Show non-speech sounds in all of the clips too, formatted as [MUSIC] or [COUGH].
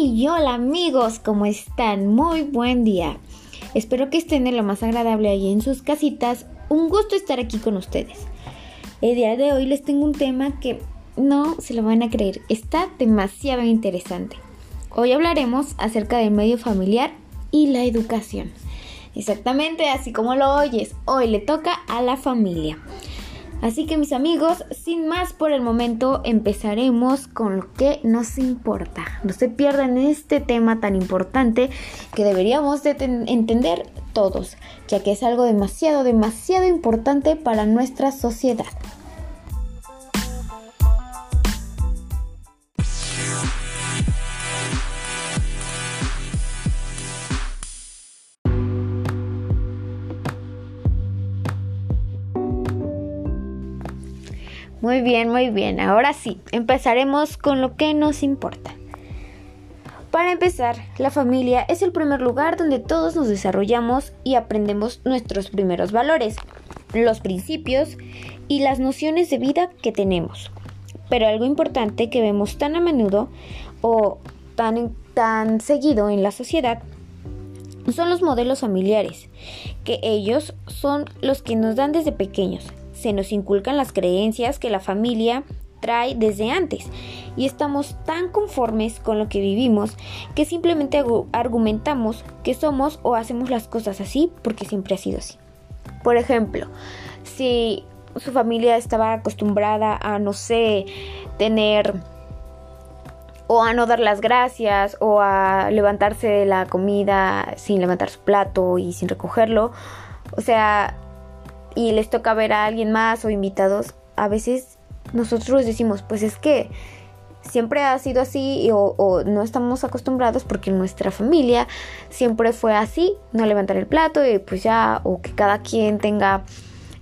Hey, hola amigos, ¿cómo están? Muy buen día. Espero que estén en lo más agradable ahí en sus casitas. Un gusto estar aquí con ustedes. El día de hoy les tengo un tema que no se lo van a creer, está demasiado interesante. Hoy hablaremos acerca del medio familiar y la educación. Exactamente así como lo oyes, hoy le toca a la familia. Así que mis amigos, sin más por el momento, empezaremos con lo que nos importa. No se pierdan este tema tan importante que deberíamos de entender todos, ya que es algo demasiado, demasiado importante para nuestra sociedad. Muy bien, muy bien. Ahora sí, empezaremos con lo que nos importa. Para empezar, la familia es el primer lugar donde todos nos desarrollamos y aprendemos nuestros primeros valores, los principios y las nociones de vida que tenemos. Pero algo importante que vemos tan a menudo o tan, tan seguido en la sociedad son los modelos familiares, que ellos son los que nos dan desde pequeños, se nos inculcan las creencias que la familia trae desde antes y estamos tan conformes con lo que vivimos que simplemente argumentamos que somos o hacemos las cosas así porque siempre ha sido así. Por ejemplo, si su familia estaba acostumbrada a, no sé, tener o a no dar las gracias o a levantarse de la comida sin levantar su plato y sin recogerlo, o sea, y les toca ver a alguien más o invitados, a veces nosotros decimos, pues es que siempre ha sido así o, no estamos acostumbrados porque nuestra familia siempre fue así, no levantar el plato y pues ya, o que cada quien tenga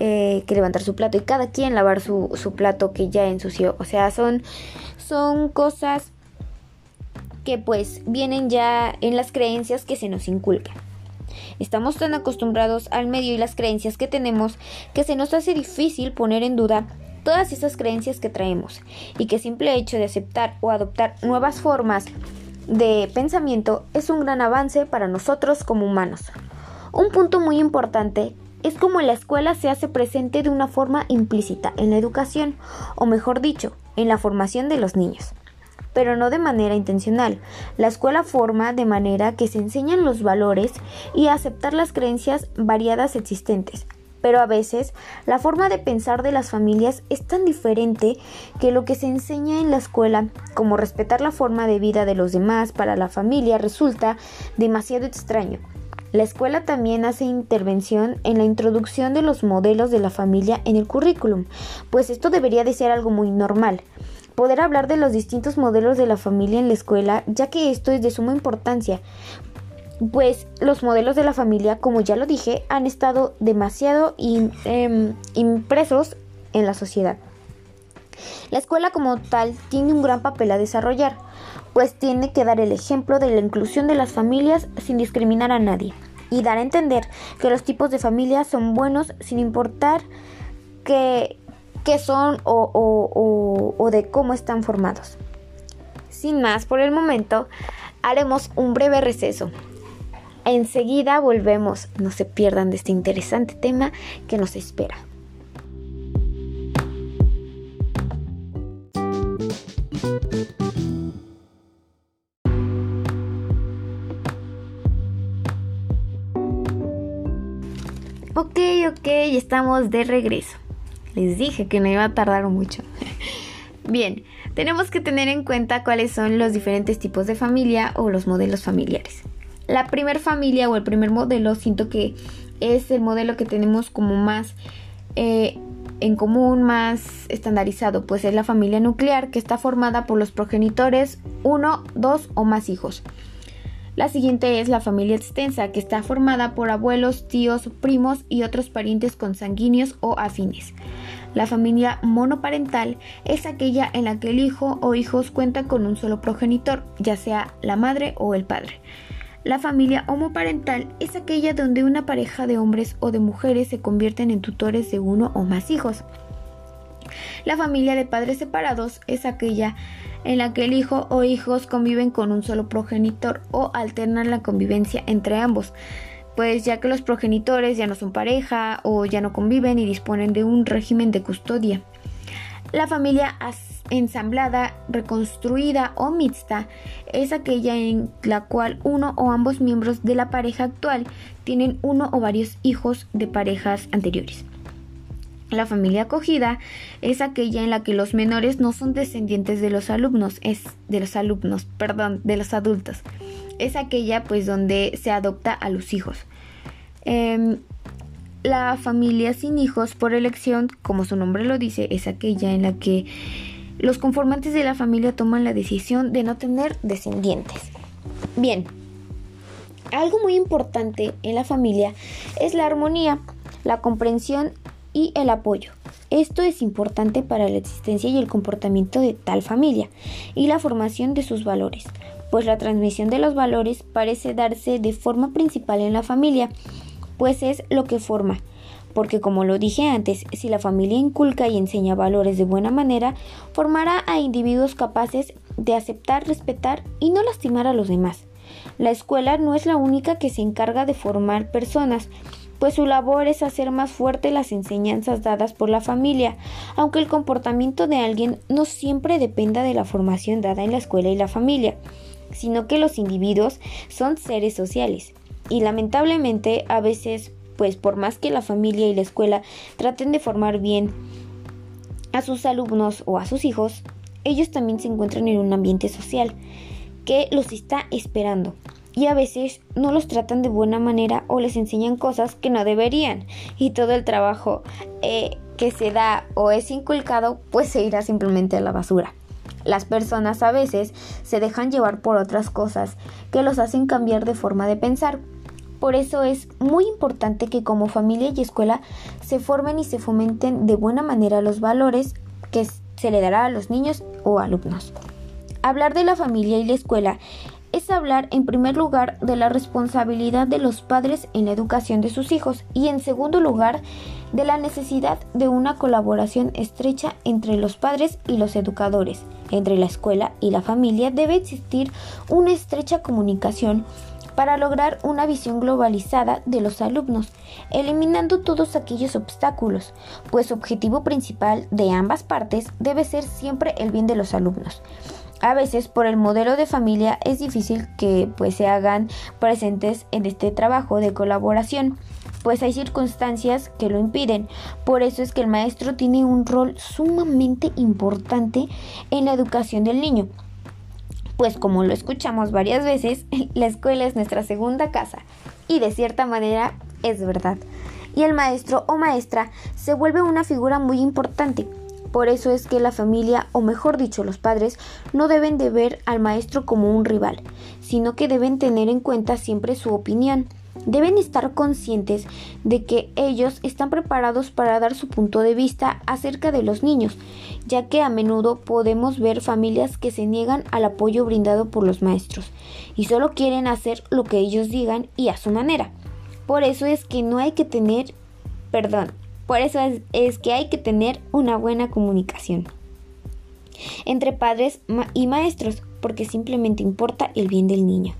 eh, que levantar su plato y cada quien lavar su, su plato que ya ensució. O sea, son, son cosas que pues vienen ya en las creencias que se nos inculcan. Estamos tan acostumbrados al medio y las creencias que tenemos que se nos hace difícil poner en duda todas esas creencias que traemos y que simple hecho de aceptar o adoptar nuevas formas de pensamiento es un gran avance para nosotros como humanos. Un punto muy importante es cómo la escuela se hace presente de una forma implícita en la educación, o mejor dicho, en la formación de los niños pero no de manera intencional. La escuela forma de manera que se enseñan los valores y aceptar las creencias variadas existentes. Pero a veces la forma de pensar de las familias es tan diferente que lo que se enseña en la escuela, como respetar la forma de vida de los demás para la familia, resulta demasiado extraño. La escuela también hace intervención en la introducción de los modelos de la familia en el currículum, pues esto debería de ser algo muy normal poder hablar de los distintos modelos de la familia en la escuela, ya que esto es de suma importancia, pues los modelos de la familia, como ya lo dije, han estado demasiado em, impresos en la sociedad. La escuela como tal tiene un gran papel a desarrollar, pues tiene que dar el ejemplo de la inclusión de las familias sin discriminar a nadie y dar a entender que los tipos de familias son buenos sin importar que qué son o, de cómo están formados. Sin más por el momento, haremos un breve receso. Enseguida volvemos, no se pierdan de este interesante tema que nos espera. Ok, ok, estamos de regreso. Les dije que no iba a tardar mucho. [LAUGHS] Bien, tenemos que tener en cuenta cuáles son los diferentes tipos de familia o los modelos familiares. La primer familia o el primer modelo siento que es el modelo que tenemos como más eh, en común, más estandarizado, pues es la familia nuclear que está formada por los progenitores, uno, dos o más hijos. La siguiente es la familia extensa, que está formada por abuelos, tíos, primos y otros parientes consanguíneos o afines. La familia monoparental es aquella en la que el hijo o hijos cuentan con un solo progenitor, ya sea la madre o el padre. La familia homoparental es aquella donde una pareja de hombres o de mujeres se convierten en tutores de uno o más hijos. La familia de padres separados es aquella en la que el hijo o hijos conviven con un solo progenitor o alternan la convivencia entre ambos, pues ya que los progenitores ya no son pareja o ya no conviven y disponen de un régimen de custodia. La familia ensamblada, reconstruida o mixta es aquella en la cual uno o ambos miembros de la pareja actual tienen uno o varios hijos de parejas anteriores. La familia acogida es aquella en la que los menores no son descendientes de los alumnos, es de los alumnos, perdón, de los adultos. Es aquella pues donde se adopta a los hijos. Em, la familia sin hijos por elección, como su nombre lo dice, es aquella en la que los conformantes de la familia toman la decisión de no tener descendientes. Bien, algo muy importante en la familia es la armonía, la comprensión y el apoyo. Esto es importante para la existencia y el comportamiento de tal familia y la formación de sus valores, pues la transmisión de los valores parece darse de forma principal en la familia, pues es lo que forma. Porque como lo dije antes, si la familia inculca y enseña valores de buena manera, formará a individuos capaces de aceptar, respetar y no lastimar a los demás. La escuela no es la única que se encarga de formar personas, pues su labor es hacer más fuerte las enseñanzas dadas por la familia, aunque el comportamiento de alguien no siempre dependa de la formación dada en la escuela y la familia, sino que los individuos son seres sociales. Y lamentablemente a veces, pues por más que la familia y la escuela traten de formar bien a sus alumnos o a sus hijos, ellos también se encuentran en un ambiente social que los está esperando y a veces no los tratan de buena manera o les enseñan cosas que no deberían y todo el trabajo eh, que se da o es inculcado pues se irá simplemente a la basura. Las personas a veces se dejan llevar por otras cosas que los hacen cambiar de forma de pensar. Por eso es muy importante que como familia y escuela se formen y se fomenten de buena manera los valores que se le dará a los niños o alumnos. Hablar de la familia y la escuela hablar en primer lugar de la responsabilidad de los padres en la educación de sus hijos y en segundo lugar de la necesidad de una colaboración estrecha entre los padres y los educadores. Entre la escuela y la familia debe existir una estrecha comunicación para lograr una visión globalizada de los alumnos, eliminando todos aquellos obstáculos, pues su objetivo principal de ambas partes debe ser siempre el bien de los alumnos. A veces por el modelo de familia es difícil que pues se hagan presentes en este trabajo de colaboración, pues hay circunstancias que lo impiden. Por eso es que el maestro tiene un rol sumamente importante en la educación del niño. Pues como lo escuchamos varias veces, [LAUGHS] la escuela es nuestra segunda casa y de cierta manera es verdad. Y el maestro o maestra se vuelve una figura muy importante por eso es que la familia, o mejor dicho los padres, no deben de ver al maestro como un rival, sino que deben tener en cuenta siempre su opinión. Deben estar conscientes de que ellos están preparados para dar su punto de vista acerca de los niños, ya que a menudo podemos ver familias que se niegan al apoyo brindado por los maestros y solo quieren hacer lo que ellos digan y a su manera. Por eso es que no hay que tener, perdón, por eso es, que hay que tener una buena comunicación entre padres y maestros, porque simplemente importa el bien del niño.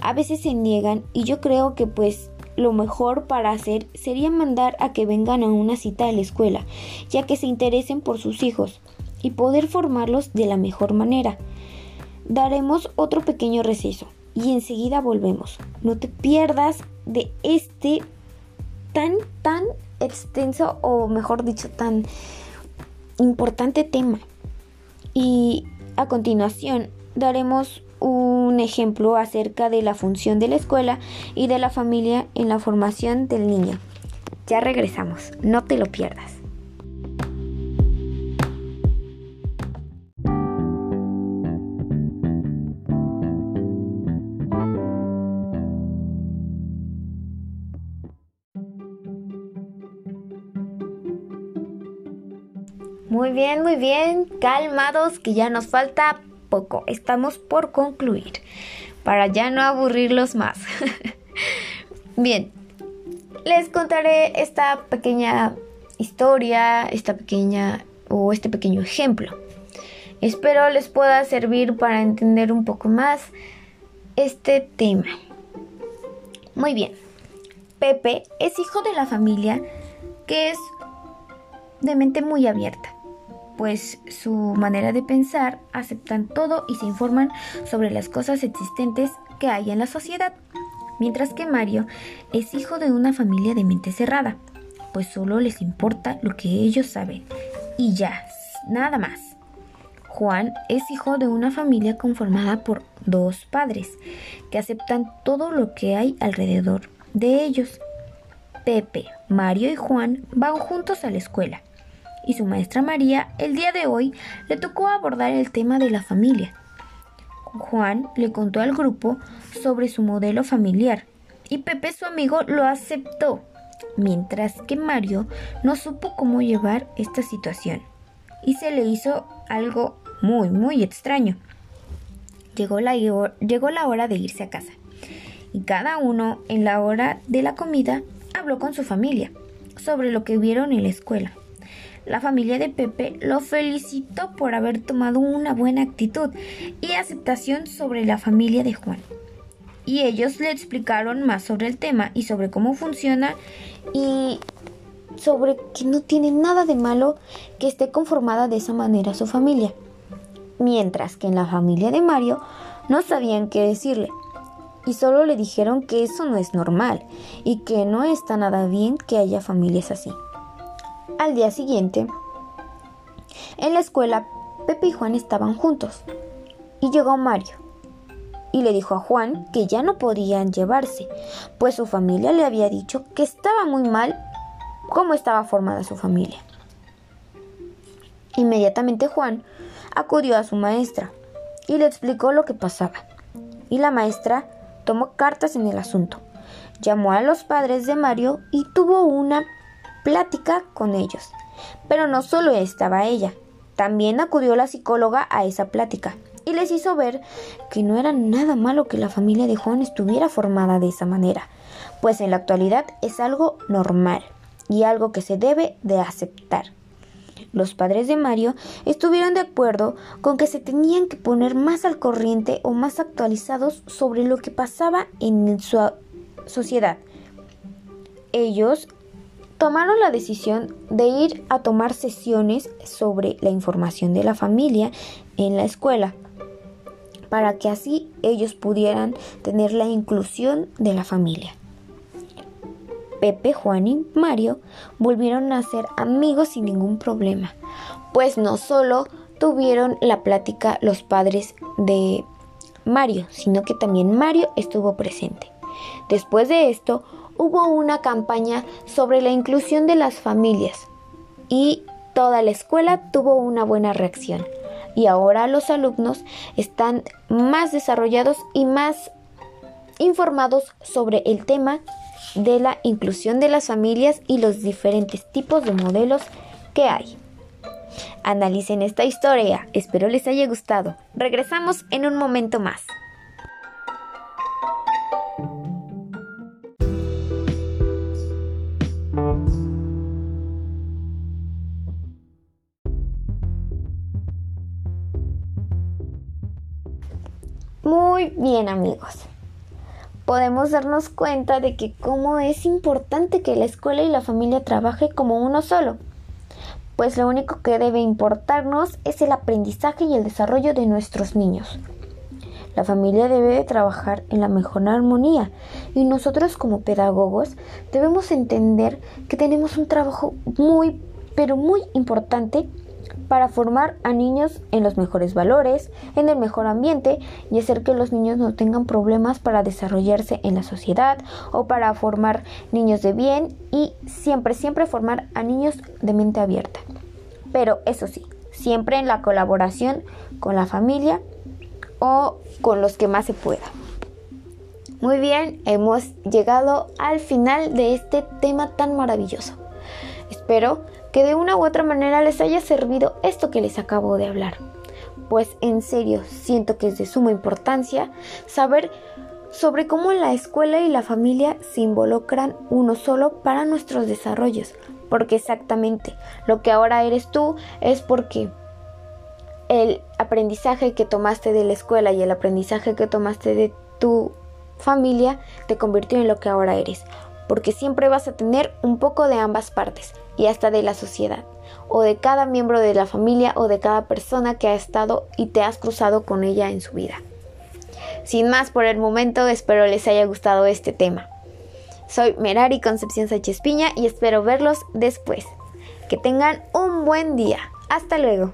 A veces se niegan y yo creo que pues lo mejor para hacer sería mandar a que vengan a una cita a la escuela, ya que se interesen por sus hijos y poder formarlos de la mejor manera. Daremos otro pequeño receso y enseguida volvemos. No te pierdas de este tan, tan extenso o mejor dicho tan importante tema. Y a continuación daremos un ejemplo acerca de la función de la escuela y de la familia en la formación del niño. Ya regresamos, no te lo pierdas. Muy bien, muy bien. Calmados que ya nos falta poco. Estamos por concluir. Para ya no aburrirlos más. [LAUGHS] bien. Les contaré esta pequeña historia, esta pequeña o este pequeño ejemplo. Espero les pueda servir para entender un poco más este tema. Muy bien. Pepe es hijo de la familia que es de mente muy abierta, pues su manera de pensar aceptan todo y se informan sobre las cosas existentes que hay en la sociedad, mientras que Mario es hijo de una familia de mente cerrada, pues solo les importa lo que ellos saben y ya, nada más. Juan es hijo de una familia conformada por dos padres que aceptan todo lo que hay alrededor de ellos. Pepe, Mario y Juan van juntos a la escuela y su maestra María el día de hoy le tocó abordar el tema de la familia. Juan le contó al grupo sobre su modelo familiar y Pepe su amigo lo aceptó, mientras que Mario no supo cómo llevar esta situación y se le hizo algo muy, muy extraño. Llegó la, llegó la hora de irse a casa y cada uno en la hora de la comida habló con su familia sobre lo que vieron en la escuela. La familia de Pepe lo felicitó por haber tomado una buena actitud y aceptación sobre la familia de Juan. Y ellos le explicaron más sobre el tema y sobre cómo funciona y sobre que no tiene nada de malo que esté conformada de esa manera su familia. Mientras que en la familia de Mario no sabían qué decirle y solo le dijeron que eso no es normal y que no está nada bien que haya familias así. Al día siguiente, en la escuela, Pepe y Juan estaban juntos y llegó Mario y le dijo a Juan que ya no podían llevarse, pues su familia le había dicho que estaba muy mal cómo estaba formada su familia. Inmediatamente Juan acudió a su maestra y le explicó lo que pasaba. Y la maestra tomó cartas en el asunto. Llamó a los padres de Mario y tuvo una plática con ellos. Pero no solo estaba ella, también acudió la psicóloga a esa plática y les hizo ver que no era nada malo que la familia de Juan estuviera formada de esa manera, pues en la actualidad es algo normal y algo que se debe de aceptar. Los padres de Mario estuvieron de acuerdo con que se tenían que poner más al corriente o más actualizados sobre lo que pasaba en su sociedad. Ellos tomaron la decisión de ir a tomar sesiones sobre la información de la familia en la escuela, para que así ellos pudieran tener la inclusión de la familia. Pepe, Juan y Mario volvieron a ser amigos sin ningún problema, pues no solo tuvieron la plática los padres de Mario, sino que también Mario estuvo presente. Después de esto, hubo una campaña sobre la inclusión de las familias y toda la escuela tuvo una buena reacción. Y ahora los alumnos están más desarrollados y más informados sobre el tema de la inclusión de las familias y los diferentes tipos de modelos que hay. Analicen esta historia, espero les haya gustado. Regresamos en un momento más. Muy bien amigos, podemos darnos cuenta de que cómo es importante que la escuela y la familia trabaje como uno solo, pues lo único que debe importarnos es el aprendizaje y el desarrollo de nuestros niños. La familia debe trabajar en la mejor armonía y nosotros como pedagogos debemos entender que tenemos un trabajo muy, pero muy importante para formar a niños en los mejores valores, en el mejor ambiente y hacer que los niños no tengan problemas para desarrollarse en la sociedad o para formar niños de bien y siempre, siempre formar a niños de mente abierta. Pero eso sí, siempre en la colaboración con la familia o con los que más se pueda. Muy bien, hemos llegado al final de este tema tan maravilloso. Espero que de una u otra manera les haya servido esto que les acabo de hablar. Pues en serio, siento que es de suma importancia saber sobre cómo la escuela y la familia se involucran uno solo para nuestros desarrollos, porque exactamente lo que ahora eres tú es porque el aprendizaje que tomaste de la escuela y el aprendizaje que tomaste de tu familia te convirtió en lo que ahora eres, porque siempre vas a tener un poco de ambas partes y hasta de la sociedad, o de cada miembro de la familia o de cada persona que ha estado y te has cruzado con ella en su vida. Sin más por el momento, espero les haya gustado este tema. Soy Merari Concepción Sánchez Piña y espero verlos después. Que tengan un buen día. Hasta luego.